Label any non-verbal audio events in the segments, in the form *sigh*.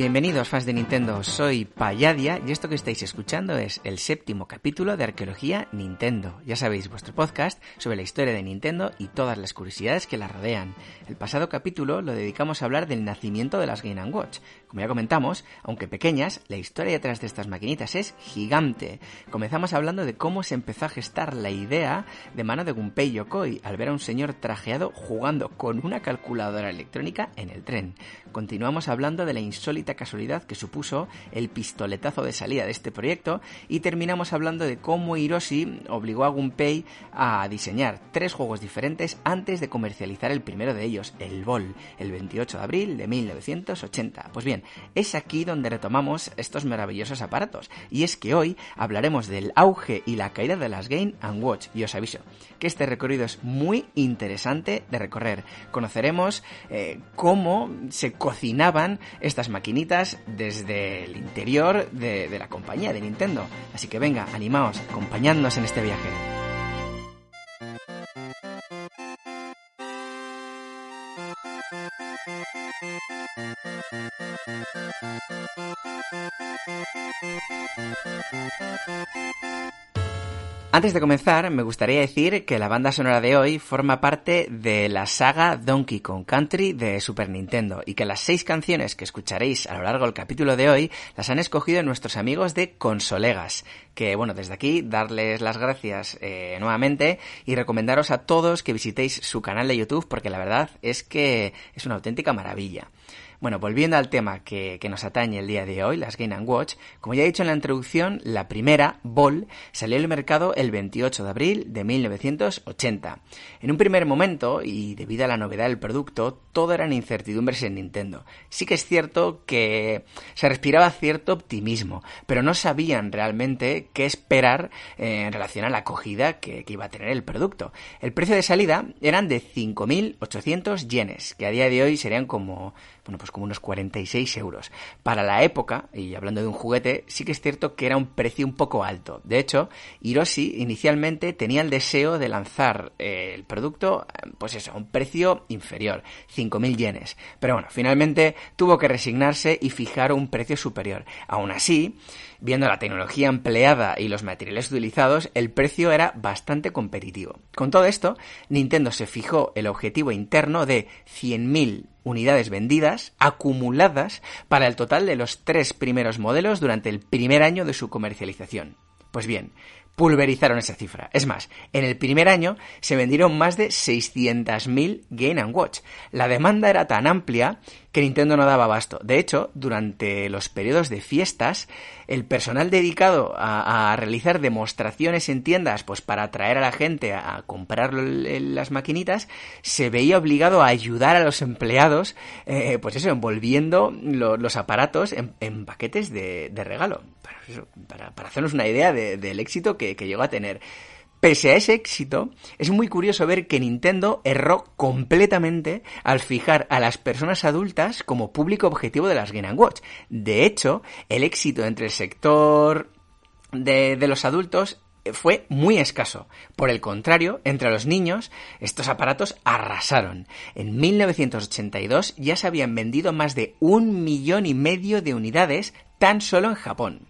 Bienvenidos fans de Nintendo, soy Payadia y esto que estáis escuchando es el séptimo capítulo de Arqueología Nintendo. Ya sabéis, vuestro podcast sobre la historia de Nintendo y todas las curiosidades que la rodean. El pasado capítulo lo dedicamos a hablar del nacimiento de las Game Watch. Como ya comentamos, aunque pequeñas, la historia detrás de estas maquinitas es gigante. Comenzamos hablando de cómo se empezó a gestar la idea de mano de Gunpei Yokoi al ver a un señor trajeado jugando con una calculadora electrónica en el tren. Continuamos hablando de la insólita casualidad que supuso el pistoletazo de salida de este proyecto y terminamos hablando de cómo Hiroshi obligó a Gunpei a diseñar tres juegos diferentes antes de comercializar el primero de ellos, el Ball, el 28 de abril de 1980. Pues bien, es aquí donde retomamos estos maravillosos aparatos y es que hoy hablaremos del auge y la caída de las Game Watch y os aviso que este recorrido es muy interesante de recorrer. Conoceremos eh, cómo se cocinaban estas maquinitas desde el interior de, de la compañía de Nintendo. Así que venga, animaos, acompañadnos en este viaje. Antes de comenzar, me gustaría decir que la banda sonora de hoy forma parte de la saga Donkey Kong Country de Super Nintendo y que las seis canciones que escucharéis a lo largo del capítulo de hoy las han escogido nuestros amigos de Consolegas. Que bueno, desde aquí darles las gracias eh, nuevamente y recomendaros a todos que visitéis su canal de YouTube porque la verdad es que es una auténtica maravilla. Bueno, volviendo al tema que, nos atañe el día de hoy, las Game Watch, como ya he dicho en la introducción, la primera, Ball, salió al mercado el 28 de abril de 1980. En un primer momento, y debido a la novedad del producto, todo eran incertidumbres en Nintendo. Sí que es cierto que se respiraba cierto optimismo, pero no sabían realmente qué esperar eh, en relación a la acogida que, que iba a tener el producto. El precio de salida eran de 5.800 yenes, que a día de hoy serían como bueno, pues como unos 46 euros. Para la época, y hablando de un juguete, sí que es cierto que era un precio un poco alto. De hecho, Hiroshi inicialmente tenía el deseo de lanzar eh, el producto, pues eso, a un precio inferior, 5.000 yenes. Pero bueno, finalmente tuvo que resignarse y fijar un precio superior. Aún así, viendo la tecnología empleada y los materiales utilizados, el precio era bastante competitivo. Con todo esto, Nintendo se fijó el objetivo interno de 100.000 unidades vendidas acumuladas para el total de los tres primeros modelos durante el primer año de su comercialización. Pues bien, pulverizaron esa cifra. Es más, en el primer año se vendieron más de 600.000 Game Watch. La demanda era tan amplia que Nintendo no daba abasto. De hecho, durante los periodos de fiestas, el personal dedicado a, realizar demostraciones en tiendas, pues para atraer a la gente a, comprar las maquinitas, se veía obligado a ayudar a los empleados, eh, pues eso, envolviendo lo, los aparatos en, paquetes de regalo. Para, hacernos una idea de, del éxito que, llegó a tener. Pese a ese éxito, es muy curioso ver que Nintendo erró completamente al fijar a las personas adultas como público objetivo de las Game Watch. De hecho, el éxito entre el sector de los adultos fue muy escaso. Por el contrario, entre los niños, estos aparatos arrasaron. En 1982 ya se habían vendido más de un millón y medio de unidades tan solo en Japón.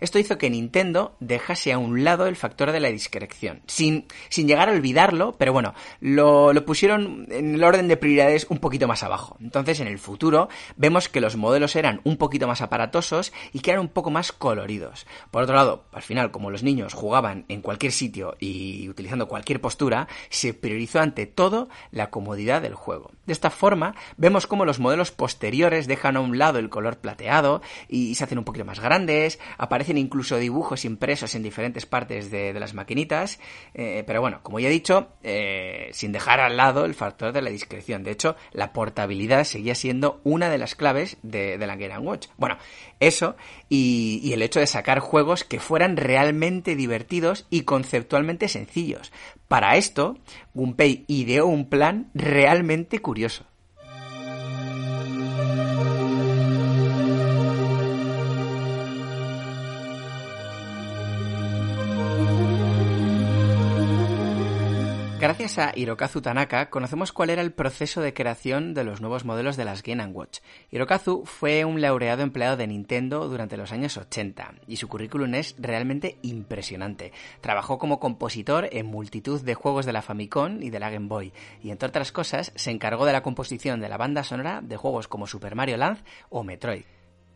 Esto hizo que Nintendo dejase a un lado el factor de la discreción, sin, sin llegar a olvidarlo, pero bueno, lo, lo pusieron en el orden de prioridades un poquito más abajo. Entonces, en el futuro, vemos que los modelos eran un poquito más aparatosos y que eran un poco más coloridos. Por otro lado, al final, como los niños jugaban en cualquier sitio y utilizando cualquier postura, se priorizó ante todo la comodidad del juego. De esta forma, vemos cómo los modelos posteriores dejan a un lado el color plateado y se hacen un poquito más grandes, aparecen incluso dibujos impresos en diferentes partes de, las maquinitas, eh, pero bueno, como ya he dicho, eh, sin dejar al lado el factor de la discreción. De hecho, la portabilidad seguía siendo una de las claves de, la Game Watch. Bueno, eso y, y el hecho de sacar juegos que fueran realmente divertidos y conceptualmente sencillos. Para esto, Gunpei ideó un plan realmente curioso. Gracias a Hirokazu Tanaka conocemos cuál era el proceso de creación de los nuevos modelos de las Game Watch. Hirokazu fue un laureado empleado de Nintendo durante los años 80 y su currículum es realmente impresionante. Trabajó como compositor en multitud de juegos de la Famicom y de la Game Boy y entre otras cosas se encargó de la composición de la banda sonora de juegos como Super Mario Land o Metroid.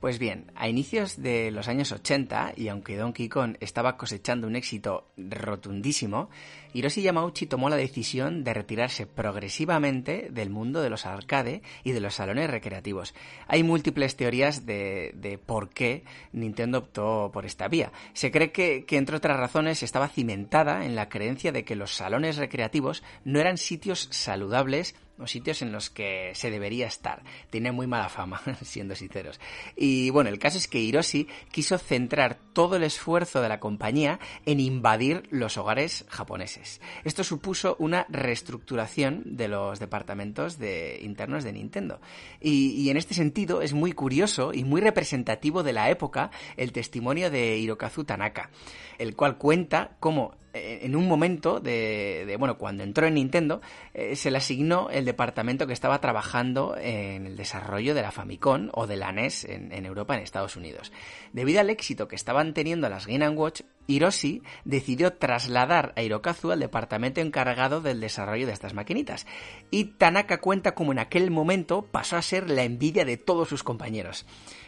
Pues bien, a inicios de los años 80, y aunque Donkey Kong estaba cosechando un éxito rotundísimo, Hiroshi Yamauchi tomó la decisión de retirarse progresivamente del mundo de los arcade y de los salones recreativos. Hay múltiples teorías de, por qué Nintendo optó por esta vía. Se cree que, que, entre otras razones, estaba cimentada en la creencia de que los salones recreativos no eran sitios saludables o sitios en los que se debería estar. Tiene muy mala fama, *laughs* siendo sinceros. Y bueno, el caso es que Hiroshi quiso centrar todo el esfuerzo de la compañía en invadir los hogares japoneses. Esto supuso una reestructuración de los departamentos de, internos de Nintendo. Y en este sentido es muy curioso y muy representativo de la época el testimonio de Hirokazu Tanaka, el cual cuenta cómo en un momento de, bueno, cuando entró en Nintendo, eh, se le asignó el departamento que estaba trabajando en el desarrollo de la Famicom o de la NES en, Europa, en Estados Unidos. Debido al éxito que estaban teniendo las Game Watch, Hiroshi decidió trasladar a Hirokazu al departamento encargado del desarrollo de estas maquinitas. Y Tanaka cuenta como en aquel momento pasó a ser la envidia de todos sus compañeros.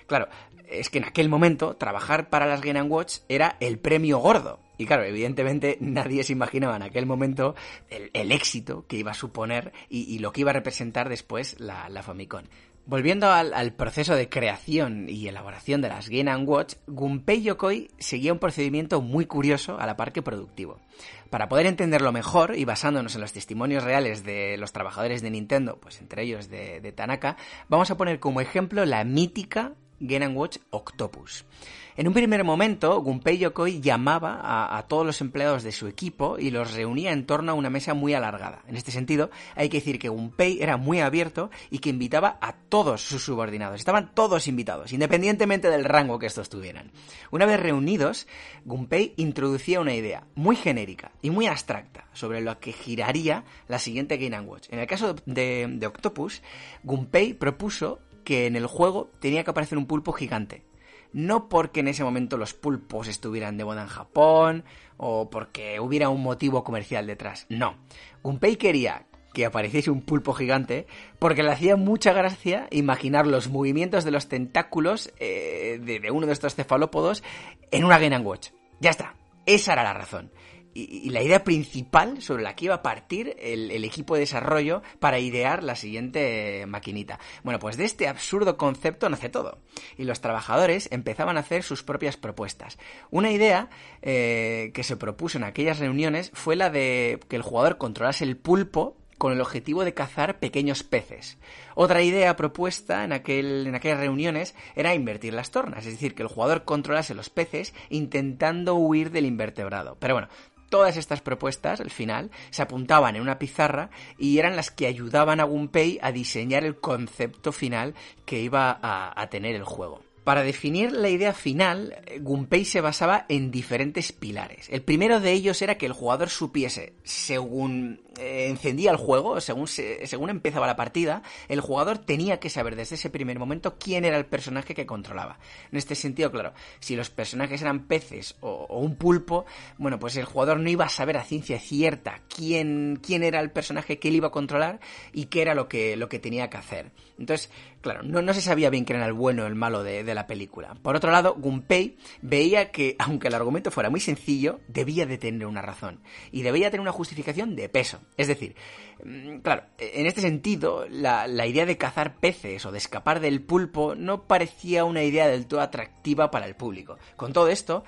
Claro, es que en aquel momento trabajar para las Game Watch era el premio gordo. Y claro, evidentemente *laughs* nadie se imaginaba en aquel momento el, éxito que iba a suponer y, lo que iba a representar después la, Famicom. Volviendo al, proceso de creación y elaboración de las Game Watch, Gunpei Yokoi seguía un procedimiento muy curioso a la par que productivo. Para poder entenderlo mejor y basándonos en los testimonios reales de los trabajadores de Nintendo, pues entre ellos de Tanaka, vamos a poner como ejemplo la mítica Game Watch Octopus. En un primer momento, Gunpei Yokoi llamaba a, todos los empleados de su equipo y los reunía en torno a una mesa muy alargada. En este sentido, hay que decir que Gunpei era muy abierto y que invitaba a todos sus subordinados. Estaban todos invitados, independientemente del rango que estos tuvieran. Una vez reunidos, Gunpei introducía una idea muy genérica y muy abstracta sobre lo que giraría la siguiente Game Watch. En el caso de, de Octopus, Gunpei propuso que en el juego tenía que aparecer un pulpo gigante. No porque en ese momento los pulpos estuvieran de moda en Japón o porque hubiera un motivo comercial detrás. No. Gunpei quería que apareciese un pulpo gigante porque le hacía mucha gracia imaginar los movimientos de los tentáculos eh, de, uno de estos cefalópodos en una Game Watch. Ya está. Esa era la razón y, la idea principal sobre la que iba a partir el, equipo de desarrollo para idear la siguiente maquinita. Bueno, pues de este absurdo concepto nace todo. Y los trabajadores empezaban a hacer sus propias propuestas. Una idea eh, que se propuso en aquellas reuniones fue la de que el jugador controlase el pulpo con el objetivo de cazar pequeños peces. Otra idea propuesta en, aquel, en aquellas reuniones era invertir las tornas, es decir, que el jugador controlase los peces intentando huir del invertebrado. Pero bueno, Todas estas propuestas, al final, se apuntaban en una pizarra y eran las que ayudaban a Gunpei a diseñar el concepto final que iba a, tener el juego. Para definir la idea final, Gunpei se basaba en diferentes pilares. El primero de ellos era que el jugador supiese, según eh, encendía el juego, según, según empezaba la partida, el jugador tenía que saber desde ese primer momento quién era el personaje que controlaba. En este sentido, claro, si los personajes eran peces o, un pulpo, bueno, pues el jugador no iba a saber a ciencia cierta quién, quién era el personaje que él iba a controlar y qué era lo que, lo que tenía que hacer. Entonces, claro, no, no se sabía bien quién era el bueno o el malo de, de la película. Por otro lado, Gunpei veía que, *laughs* aunque el argumento fuera muy sencillo, debía de tener una razón. Y debía tener una justificación de peso. Es decir, mm, claro, en este sentido, la, la idea de cazar peces o de escapar del pulpo no parecía una idea del todo atractiva para el público. Con todo esto,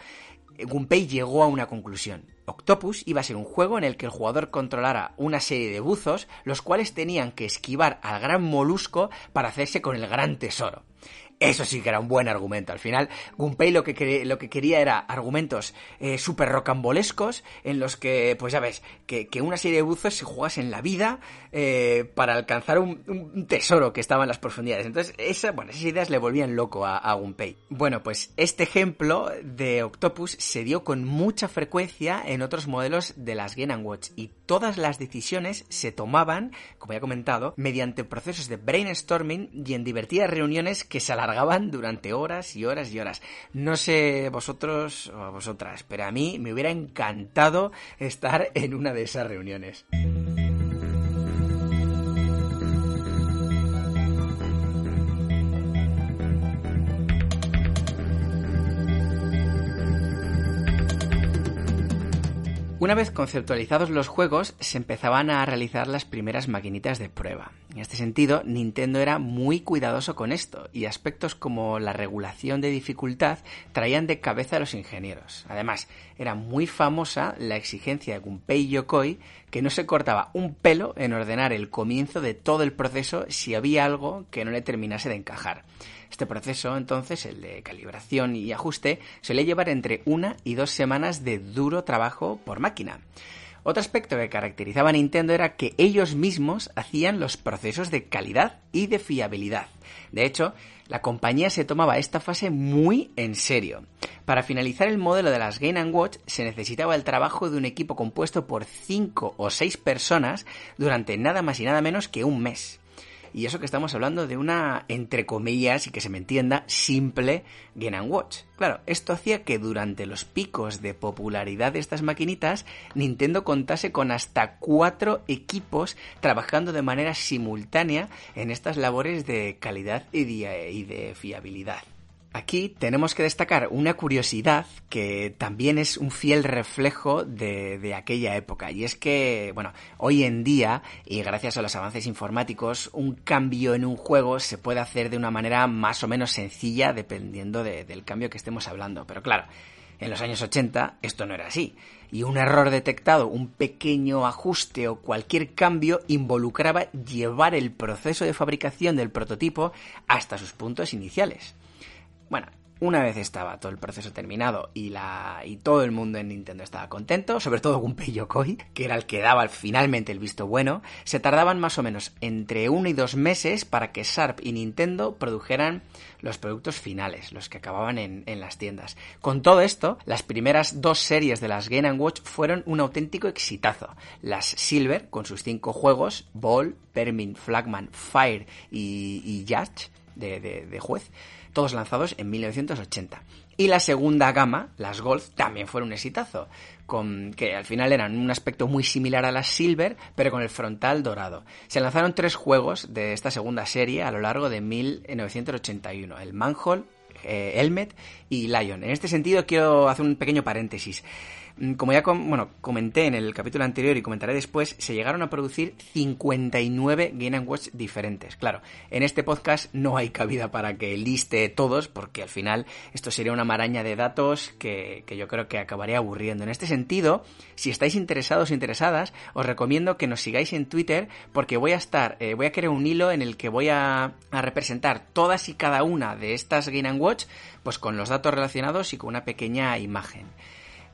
Gunpei llegó a una conclusión. Octopus iba a ser un juego en el que el jugador controlara una serie de buzos, los cuales tenían que esquivar al gran molusco para hacerse con el gran tesoro. Eso sí que era un buen argumento. Al final, Gunpei lo que, lo que quería era argumentos eh, súper rocambolescos en los que, pues ya ves, que, una serie de buzos se jugasen la vida eh, para alcanzar un, tesoro que estaba en las profundidades. Entonces, esa, bueno, esas ideas le volvían loco a, a Gunpei. Bueno, pues este ejemplo de Octopus se dio con mucha frecuencia en otros modelos de las Game Watch y todas las decisiones se tomaban, como ya he comentado, mediante procesos de brainstorming y en divertidas reuniones que se alargaban alargaban durante horas y horas y horas. No sé vosotros o vosotras, pero a mí me hubiera encantado estar en una de esas reuniones. Una vez conceptualizados los juegos, se empezaban a realizar las primeras maquinitas de prueba. En este sentido, Nintendo era muy cuidadoso con esto, y aspectos como la regulación de dificultad traían de cabeza a los ingenieros. Además, era muy famosa la exigencia de Gunpei Yokoi, que no se cortaba un pelo en ordenar el comienzo de todo el proceso si había algo que no le terminase de encajar. Este proceso, entonces, el de calibración y ajuste, suele llevar entre una y dos semanas de duro trabajo por máquina. Otro aspecto que caracterizaba a Nintendo era que ellos mismos hacían los procesos de calidad y de fiabilidad. De hecho, la compañía se tomaba esta fase muy en serio. Para finalizar el modelo de las Game Watch se necesitaba el trabajo de un equipo compuesto por 5 o 6 personas durante nada más y nada menos que un mes. Y eso que estamos hablando de una, entre comillas, y que se me entienda, simple Game Watch. Claro, esto hacía que durante los picos de popularidad de estas maquinitas, Nintendo contase con hasta cuatro equipos trabajando de manera simultánea en estas labores de calidad y de fiabilidad. Aquí tenemos que destacar una curiosidad que también es un fiel reflejo de, aquella época y es que, bueno, hoy en día y gracias a los avances informáticos, un cambio en un juego se puede hacer de una manera más o menos sencilla dependiendo del cambio que estemos hablando. Pero claro, en los años 80 esto no era así y un error detectado, un pequeño ajuste o cualquier cambio involucraba llevar el proceso de fabricación del prototipo hasta sus puntos iniciales. Bueno, una vez estaba todo el proceso terminado y, la, y todo el mundo en Nintendo estaba contento, sobre todo Gunpei Yokoi, que era el que daba finalmente el visto bueno, se tardaban más o menos entre uno y dos meses para que Sharp y Nintendo produjeran los productos finales, los que acababan en, en las tiendas. Con todo esto, las primeras dos series de las Game Watch fueron un auténtico exitazo. Las Silver, con sus cinco juegos, Ball, Permin, Flagman, Fire y, y Judge, de, de juez, todos lanzados en 1980. Y la segunda gama, las Golf, también fueron un exitazo, con, que al final eran un aspecto muy similar a las Silver, pero con el frontal dorado. Se lanzaron tres juegos de esta segunda serie a lo largo de 1981, el Manhole, eh, Helmet y Lion. En este sentido quiero hacer un pequeño paréntesis. Mm, como ya bueno, comenté en el capítulo anterior y comentaré después, se llegaron a producir 59 Game Watch diferentes. Claro, en este podcast no hay cabida para que liste todos, porque al final esto sería una maraña de datos que, yo creo que acabaría aburriendo. En este sentido, si estáis interesados o interesadas, os recomiendo que nos sigáis en Twitter, porque voy a estar, eh, voy a crear un hilo en el que voy a, a representar todas y cada una de estas Game Watch, pues con los datos relacionados y con una pequeña imagen.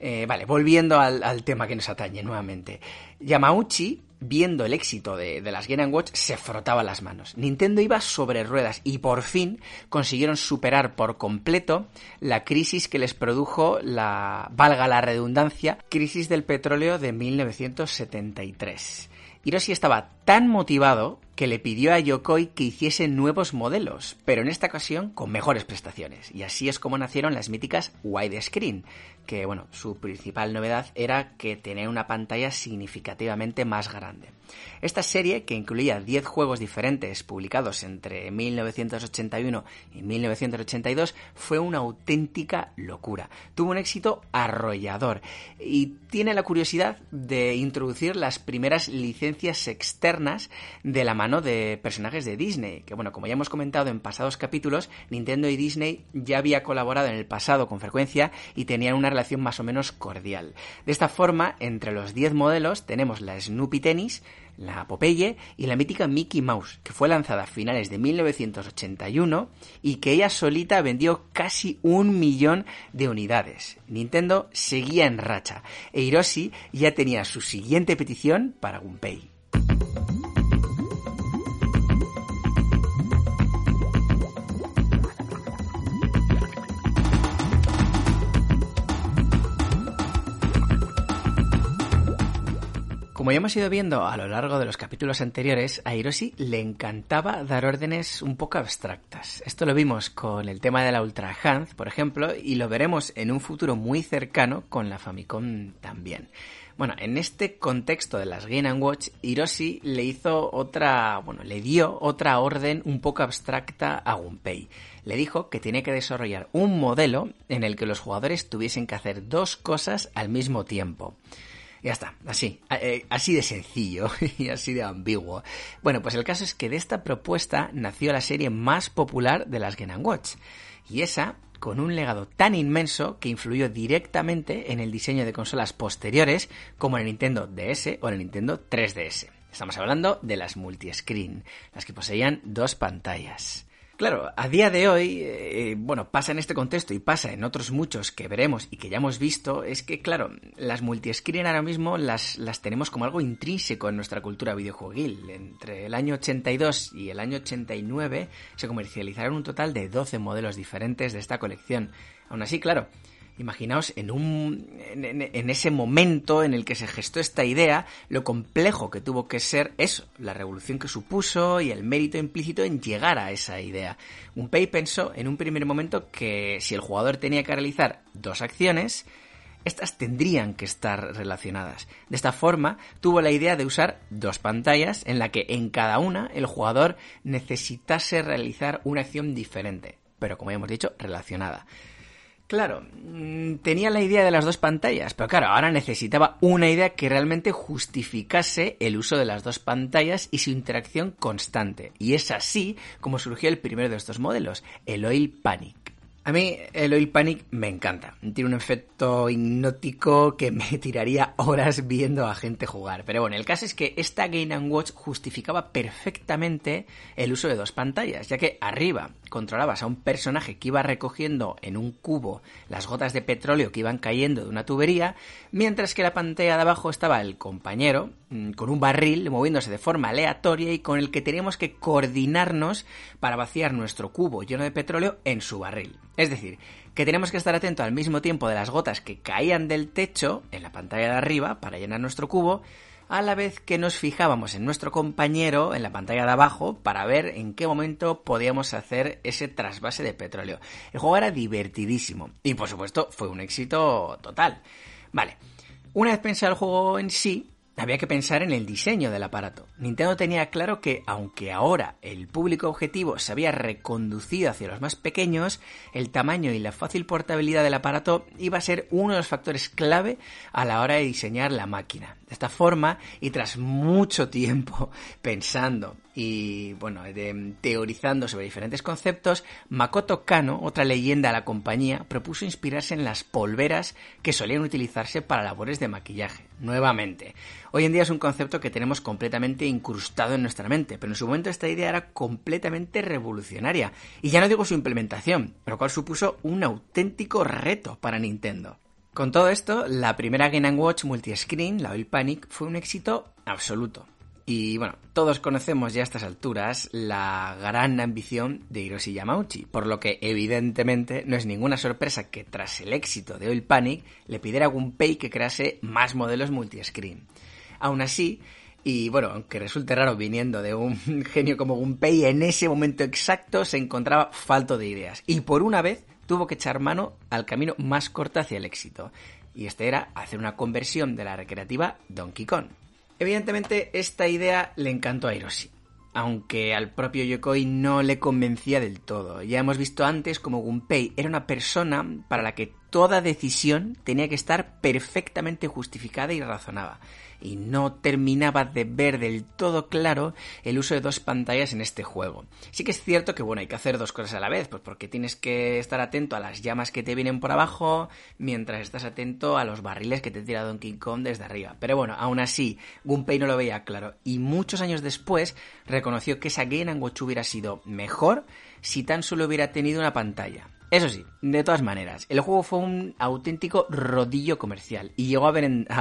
Eh, vale, volviendo al, tema que nos atañe nuevamente. Yamauchi viendo el éxito de, de, las Game Watch, se frotaba las manos. Nintendo iba sobre ruedas y por fin consiguieron superar por completo la crisis que les produjo la, valga la redundancia, crisis del petróleo de 1973. Hiroshi estaba tan motivado que le pidió a Yokoi que hiciese nuevos modelos, pero en esta ocasión con mejores prestaciones. Y así es como nacieron las míticas widescreen, que bueno, su principal novedad era que tenía una pantalla significativamente más grande. Esta serie, que incluía 10 juegos diferentes publicados entre 1981 y 1982, fue una auténtica locura. Tuvo un éxito arrollador y tiene la curiosidad de introducir las primeras licencias externas de la mano de personajes de Disney, que bueno, como ya hemos comentado en pasados capítulos, Nintendo y Disney ya había colaborado en el pasado con frecuencia y tenían una relación más o menos cordial. De esta forma, entre los 10 modelos tenemos la Snoopy Tennis, la Popeye y la mítica Mickey Mouse, que fue lanzada a finales de 1981 y que ella solita vendió casi un millón de unidades. Nintendo seguía en racha e Hiroshi ya tenía su siguiente petición para Gunpei. Como ya hemos ido viendo a lo largo de los capítulos anteriores, a Hiroshi le encantaba dar órdenes un poco abstractas. Esto lo vimos con el tema de la Ultra Hand, por ejemplo, y lo veremos en un futuro muy cercano con la Famicom también. Bueno, en este contexto de las Game Watch, Hiroshi le hizo otra, bueno, le dio otra orden un poco abstracta a Gunpei. Le dijo que tenía que desarrollar un modelo en el que los jugadores tuviesen que hacer dos cosas al mismo tiempo. Ya está, así, eh, así de sencillo *laughs* y así de ambiguo. Bueno, pues el caso es que de esta propuesta nació la serie más popular de las Game Watch. Y esa con un legado tan inmenso que influyó directamente en el diseño de consolas posteriores como el Nintendo DS o el Nintendo 3DS. Estamos hablando de las multiscreen, las que poseían dos pantallas. Claro, a día de hoy, eh, bueno, pasa en este contexto y pasa en otros muchos que veremos y que ya hemos visto, es que, claro, las multiscreen ahora mismo las, las tenemos como algo intrínseco en nuestra cultura videojueguil. Entre el año 82 y el año 89 se comercializaron un total de 12 modelos diferentes de esta colección. Aún así, claro, Imaginaos en, un, en, ese momento en el que se gestó esta idea, lo complejo que tuvo que ser eso, la revolución que supuso y el mérito implícito en llegar a esa idea. Unpei pensó en un primer momento que si el jugador tenía que realizar dos acciones, estas tendrían que estar relacionadas. De esta forma, tuvo la idea de usar dos pantallas en la que en cada una el jugador necesitase realizar una acción diferente, pero como ya hemos dicho, relacionada. Claro, mm, tenía la idea de las dos pantallas, pero claro, ahora necesitaba una idea que realmente justificase el uso de las dos pantallas y su interacción constante. Y es así como surgió el primero de estos modelos, el Oil Panic. A mí el Oil Panic me encanta. Tiene un efecto hipnótico que me *laughs* tiraría horas viendo a gente jugar. Pero bueno, el caso es que esta Game Watch justificaba perfectamente el uso de dos pantallas, ya que arriba controlabas a un personaje que iba recogiendo en un cubo las gotas de petróleo que iban cayendo de una tubería, mientras que la pantalla de abajo estaba el compañero mm, con un barril moviéndose de forma aleatoria y con el que teníamos que coordinarnos para vaciar nuestro cubo lleno de petróleo en su barril. Es decir, que tenemos que estar atentos al mismo tiempo de las gotas que caían del techo en la pantalla de arriba para llenar nuestro cubo, a la vez que nos fijábamos en nuestro compañero en la pantalla de abajo para ver en qué momento podíamos hacer ese trasvase de petróleo. El juego era divertidísimo y por supuesto fue un éxito total. Vale, una vez pensado el juego en sí, había que pensar en el diseño del aparato. Nintendo tenía claro que, aunque ahora el público objetivo se había reconducido hacia los más pequeños, el tamaño y la fácil portabilidad del aparato iba a ser uno de los factores clave a la hora de diseñar la máquina. De esta forma, y tras mucho tiempo *laughs* pensando y bueno, teorizando sobre diferentes conceptos, Makoto Kano, otra leyenda de la compañía, propuso inspirarse en las polveras que solían utilizarse para labores de maquillaje. Nuevamente, hoy en día es un concepto que tenemos completamente incrustado en nuestra mente, pero en su momento esta idea era completamente revolucionaria. Y ya no digo su implementación, pero cual supuso un auténtico reto para Nintendo. Con todo esto, la primera Game Watch multiscreen, la Oil Panic, fue un éxito absoluto. Y bueno, todos conocemos ya a estas alturas la gran ambición de Hiroshi Yamauchi, por lo que evidentemente no es ninguna sorpresa que tras el éxito de Oil Panic le pidiera a Gunpei que crease más modelos multiscreen. Aún así, y bueno, aunque resulte raro viniendo de un *laughs* genio como Gunpei, en ese momento exacto se encontraba falto de ideas. Y por una vez tuvo que echar mano al camino más corto hacia el éxito. Y este era hacer una conversión de la recreativa Donkey Kong. Evidentemente, esta idea le encantó a Hiroshi, aunque al propio Yokoi no le convencía del todo. Ya hemos visto antes como Gunpei era una persona para la que toda decisión tenía que estar perfectamente justificada y razonada y no terminaba de ver del todo claro el uso de dos pantallas en este juego. Sí que es cierto que bueno, hay que hacer dos cosas a la vez, pues porque tienes que estar atento a las llamas que te vienen por abajo mientras estás atento a los barriles que te tira Donkey Kong desde arriba. Pero bueno, aún así, Gunpei no lo veía claro y muchos años después reconoció que esa Game Watch hubiera sido mejor si tan solo hubiera tenido una pantalla. Eso sí, de todas maneras, el juego fue un auténtico rodillo comercial y llegó a,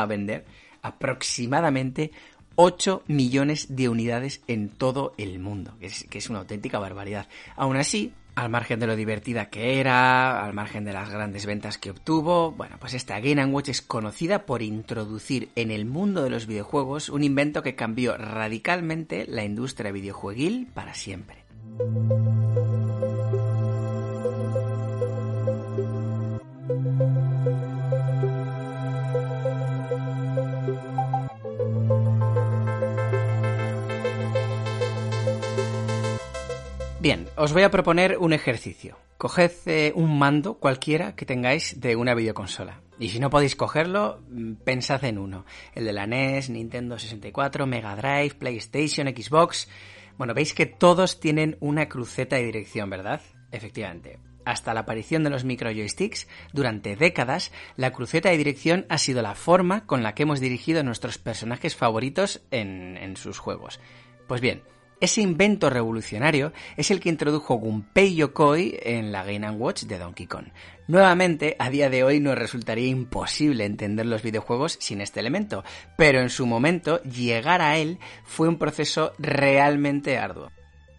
vender aproximadamente 8 millones de unidades en todo el mundo, que es, una auténtica barbaridad. Aún así, al margen de lo divertida que era, al margen de las grandes ventas que obtuvo, bueno, pues esta Game Watch es conocida por introducir en el mundo de los videojuegos un invento que cambió radicalmente la industria videojueguil para siempre. Bien, os voy a proponer un ejercicio. Coged eh, un mando cualquiera que tengáis de una videoconsola. Y si no podéis cogerlo, mm, pensad en uno. El de la NES, Nintendo 64, Mega Drive, PlayStation, Xbox. Bueno, veis que todos tienen una cruceta de dirección, ¿verdad? Efectivamente. Hasta la aparición de los micro joysticks, durante décadas, la cruceta de dirección ha sido la forma con la que hemos dirigido a nuestros personajes favoritos en, en sus juegos. Pues bien, ese invento revolucionario es el que introdujo Gunpei Yokoi en la Game Watch de Donkey Kong. Nuevamente, a día de hoy nos resultaría imposible entender los videojuegos sin este elemento, pero en su momento llegar a él fue un proceso realmente arduo.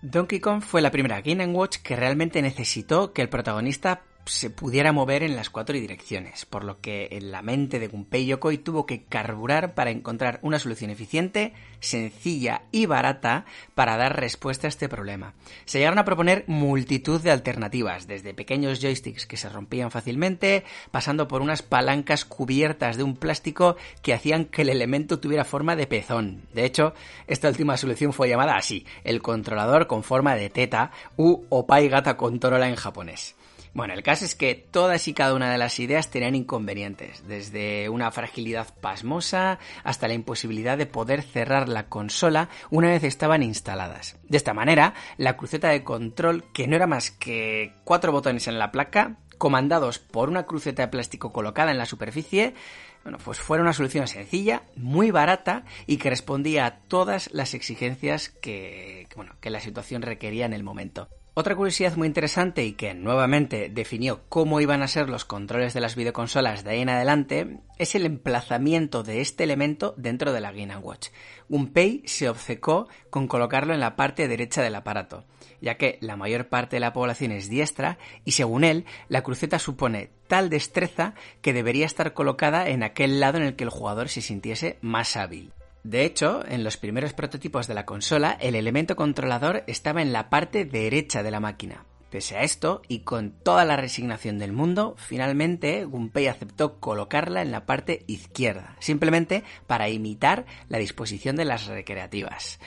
Donkey Kong fue la primera Game Watch que realmente necesitó que el protagonista se pudiera mover en las cuatro direcciones, por lo que en la mente de Gunpei Yokoi tuvo que carburar para encontrar una solución eficiente, sencilla y barata para dar respuesta a este problema. Se llegaron a proponer multitud de alternativas, desde pequeños joysticks que se rompían fácilmente, pasando por unas palancas cubiertas de un plástico que hacían que el elemento tuviera forma de pezón. De hecho, esta última solución fue llamada así, el controlador con forma de teta u Opai Gata Controla en japonés. Bueno, el caso es que todas y cada una de las ideas tenían inconvenientes, desde una fragilidad pasmosa hasta la imposibilidad de poder cerrar la consola una vez estaban instaladas. De esta manera, la cruceta de control, que no era más que cuatro botones en la placa, comandados por una cruceta de plástico colocada en la superficie, bueno, pues fue una solución sencilla, muy barata y que respondía a todas las exigencias que, bueno, que la situación requería en el momento. Otra curiosidad muy interesante y que nuevamente definió cómo iban a ser los controles de las videoconsolas de ahí en adelante es el emplazamiento de este elemento dentro de la Game Watch. Gunpei se obcecó con colocarlo en la parte derecha del aparato, ya que la mayor parte de la población es diestra y según él la cruceta supone tal destreza que debería estar colocada en aquel lado en el que el jugador se sintiese más hábil. De hecho, en los primeros prototipos de la consola, el elemento controlador estaba en la parte derecha de la máquina. Pese a esto, y con toda la resignación del mundo, finalmente Gunpei aceptó colocarla en la parte izquierda, simplemente para imitar la disposición de las recreativas.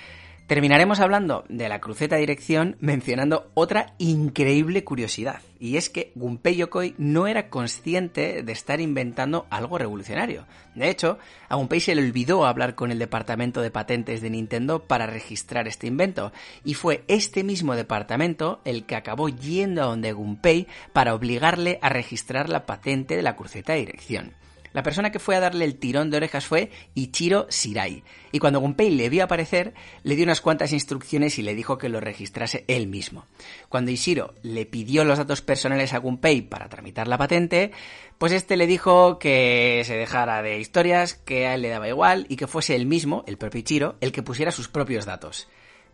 Terminaremos hablando de la cruceta dirección mencionando otra increíble curiosidad, y es que Gunpei Yokoi no era consciente de estar inventando algo revolucionario. De hecho, a Gunpei se le olvidó hablar con el departamento de patentes de Nintendo para registrar este invento, y fue este mismo departamento el que acabó yendo a donde Gunpei para obligarle a registrar la patente de la cruceta dirección. La persona que fue a darle el tirón de orejas fue Ichiro Shirai. Y cuando Gunpei le vio aparecer, le dio unas cuantas instrucciones y le dijo que lo registrase él mismo. Cuando Ishiro le pidió los datos personales a Gunpei para tramitar la patente, pues este le dijo que se dejara de historias, que a él le daba igual y que fuese él mismo, el propio Ichiro, el que pusiera sus propios datos.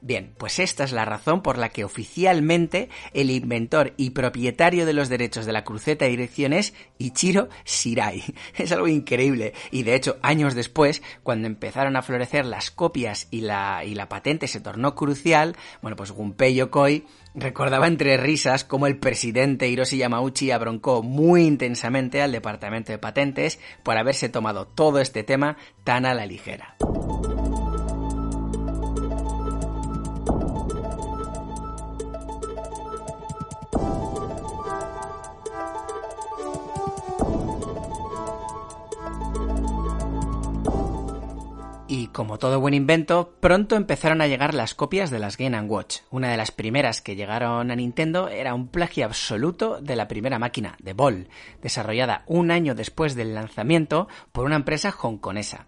Bien, pues esta es la razón por la que oficialmente el inventor y propietario de los derechos de la cruceta de dirección es Ichiro Shirai. *laughs* Es algo increíble. Y de hecho, años después, cuando empezaron a florecer las copias y la, patente se tornó crucial, bueno, pues Gunpei Yokoi recordaba entre risas cómo el presidente Hiroshi Yamauchi abroncó muy intensamente al departamento de patentes por haberse tomado todo este tema tan a la ligera. Como todo buen invento, pronto empezaron a llegar las copias de las Game Watch. Una de las primeras que llegaron a Nintendo era un plagio absoluto de la primera máquina, de Ball, desarrollada un año después del lanzamiento por una empresa hongkonesa.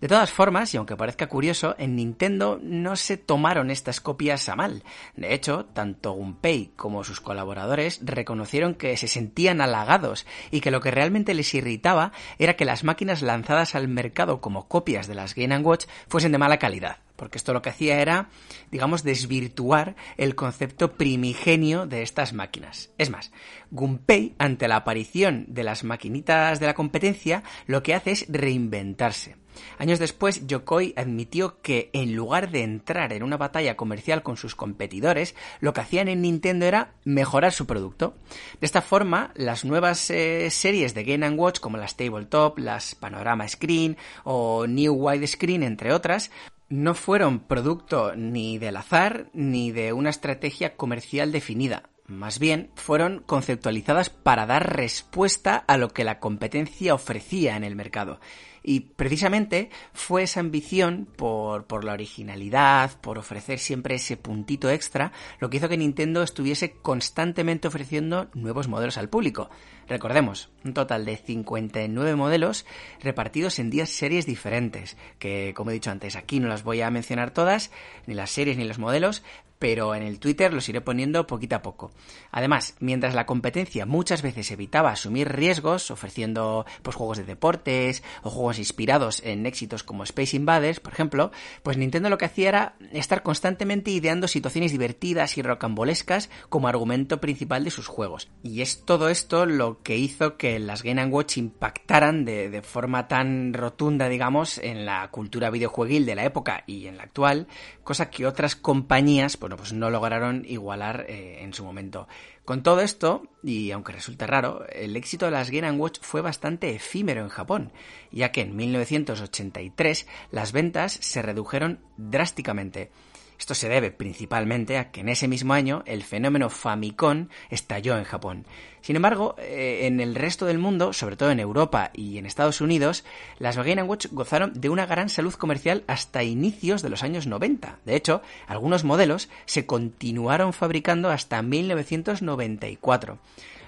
De todas formas, y aunque parezca curioso, en Nintendo no se tomaron estas copias a mal. De hecho, tanto Gunpei como sus colaboradores reconocieron que se sentían halagados y que lo que realmente les irritaba era que las máquinas lanzadas al mercado como copias de las Game Watch fuesen de mala calidad porque esto lo que hacía era, digamos, desvirtuar el concepto primigenio de estas máquinas. Es más, Gunpei, ante la aparición de las maquinitas de la competencia, lo que hace es reinventarse. Años después, Yokoi admitió que en lugar de entrar en una batalla comercial con sus competidores, lo que hacían en Nintendo era mejorar su producto. De esta forma, las nuevas eh, series de Game Watch, como las Tabletop, las Panorama Screen o New Wide Screen, entre otras, no fueron producto ni del azar ni de una estrategia comercial definida. Más bien, fueron conceptualizadas para dar respuesta a lo que la competencia ofrecía en el mercado. Y precisamente fue esa ambición por, por, la originalidad, por ofrecer siempre ese puntito extra, lo que hizo que Nintendo estuviese constantemente ofreciendo nuevos modelos al público. Recordemos, un total de 59 modelos repartidos en 10 series diferentes, que como he dicho antes, aquí no las voy a mencionar todas, ni las series ni los modelos, pero en el Twitter los iré poniendo poquito a poco. Además, mientras la competencia muchas veces evitaba asumir riesgos, ofreciendo pues, juegos de deportes o juegos inspirados en éxitos como Space Invaders, por ejemplo, pues Nintendo lo que hacía era estar constantemente ideando situaciones divertidas y rocambolescas como argumento principal de sus juegos. Y es todo esto lo que hizo que las Game Watch impactaran de, forma tan rotunda, digamos, en la cultura videojueguil de la época y en la actual, cosa que otras compañías bueno, pues no lograron igualar eh, en su momento. Con todo esto, y aunque resulte raro, el éxito de las Game Watch fue bastante efímero en Japón, ya que en 1983 las ventas se redujeron drásticamente. Esto se debe principalmente a que en ese mismo año el fenómeno Famicom estalló en Japón. Sin embargo, eh, en el resto del mundo, sobre todo en Europa y en Estados Unidos, las Game Watch gozaron de una gran salud comercial hasta inicios de los años 90. De hecho, algunos modelos se continuaron fabricando hasta 1994.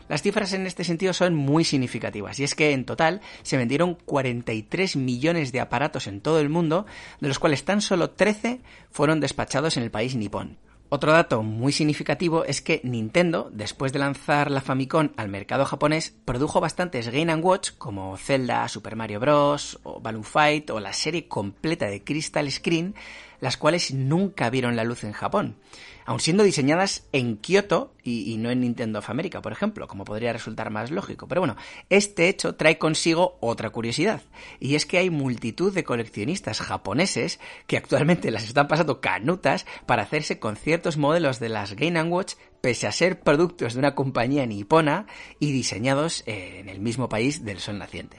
Las cifras en este sentido son muy significativas y es que en total se vendieron 43 millones de aparatos en todo el mundo, de los cuales tan solo 13 fueron despachados en el país nipón. Otro dato muy significativo es que Nintendo, después de lanzar la Famicom al mercado japonés, produjo bastantes Game Watch como Zelda, Super Mario Bros. o Balloon Fight o la serie completa de Crystal Screen, las cuales nunca vieron la luz en Japón aun siendo diseñadas en Kioto y, no en Nintendo of America, por ejemplo, como podría resultar más lógico. Pero bueno, este hecho trae consigo otra curiosidad, y es que hay multitud de coleccionistas japoneses que actualmente las están pasando canutas para hacerse con ciertos modelos de las Game Watch pese a ser productos de una compañía nipona y diseñados en el mismo país del sol naciente.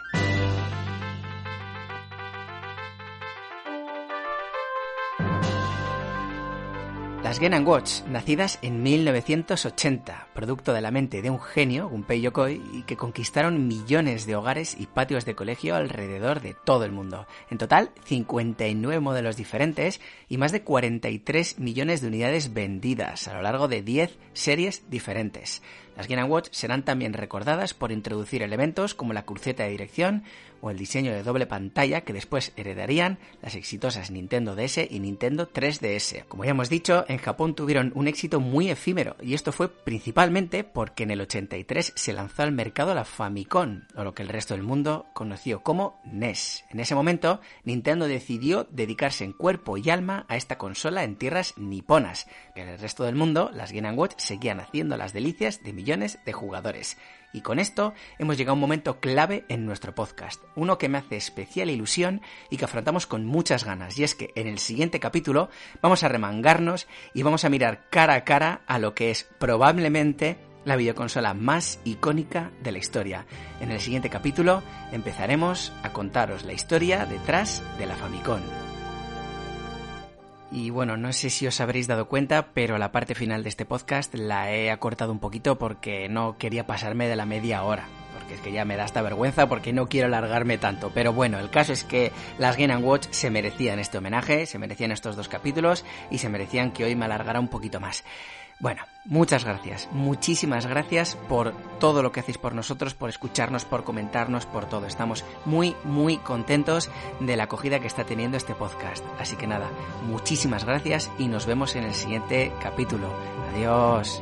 Las Game Watch, nacidas en 1980, producto de la mente de un genio, Gunpei Yokoi, y que conquistaron millones de hogares y patios de colegio alrededor de todo el mundo. En total, 59 modelos diferentes y más de 43 millones de unidades vendidas a lo largo de 10 series diferentes. Las Game Watch serán también recordadas por introducir elementos como la cruceta de dirección o el diseño de doble pantalla que después heredarían las exitosas Nintendo DS y Nintendo 3DS. Como ya hemos dicho, en Japón tuvieron un éxito muy efímero y esto fue principalmente porque en el 83 se lanzó al mercado la Famicom, o lo que el resto del mundo conoció como NES. En ese momento, Nintendo decidió dedicarse en cuerpo y alma a esta consola en tierras niponas, que en el resto del mundo las Game Watch seguían haciendo las delicias de millones de jugadores. Y con esto hemos llegado a un momento clave en nuestro podcast, uno que me hace especial ilusión y que afrontamos con muchas ganas, y es que en el siguiente capítulo vamos a remangarnos y vamos a mirar cara a cara a lo que es probablemente la videoconsola más icónica de la historia. En el siguiente capítulo empezaremos a contaros la historia detrás de la Famicom. Y bueno, no sé si os habréis dado cuenta, pero la parte final de este podcast la he acortado un poquito porque no quería pasarme de la media hora. Porque es que ya me da esta vergüenza porque no quiero alargarme tanto. Pero bueno, el caso es que las Game Watch se merecían este homenaje, se merecían estos dos capítulos y se merecían que hoy me alargara un poquito más. Bueno, muchas gracias, muchísimas gracias por todo lo que hacéis por nosotros, por escucharnos, por comentarnos, por todo. Estamos muy, muy contentos de la acogida que está teniendo este podcast. Así que nada, muchísimas gracias y nos vemos en el siguiente capítulo. Adiós.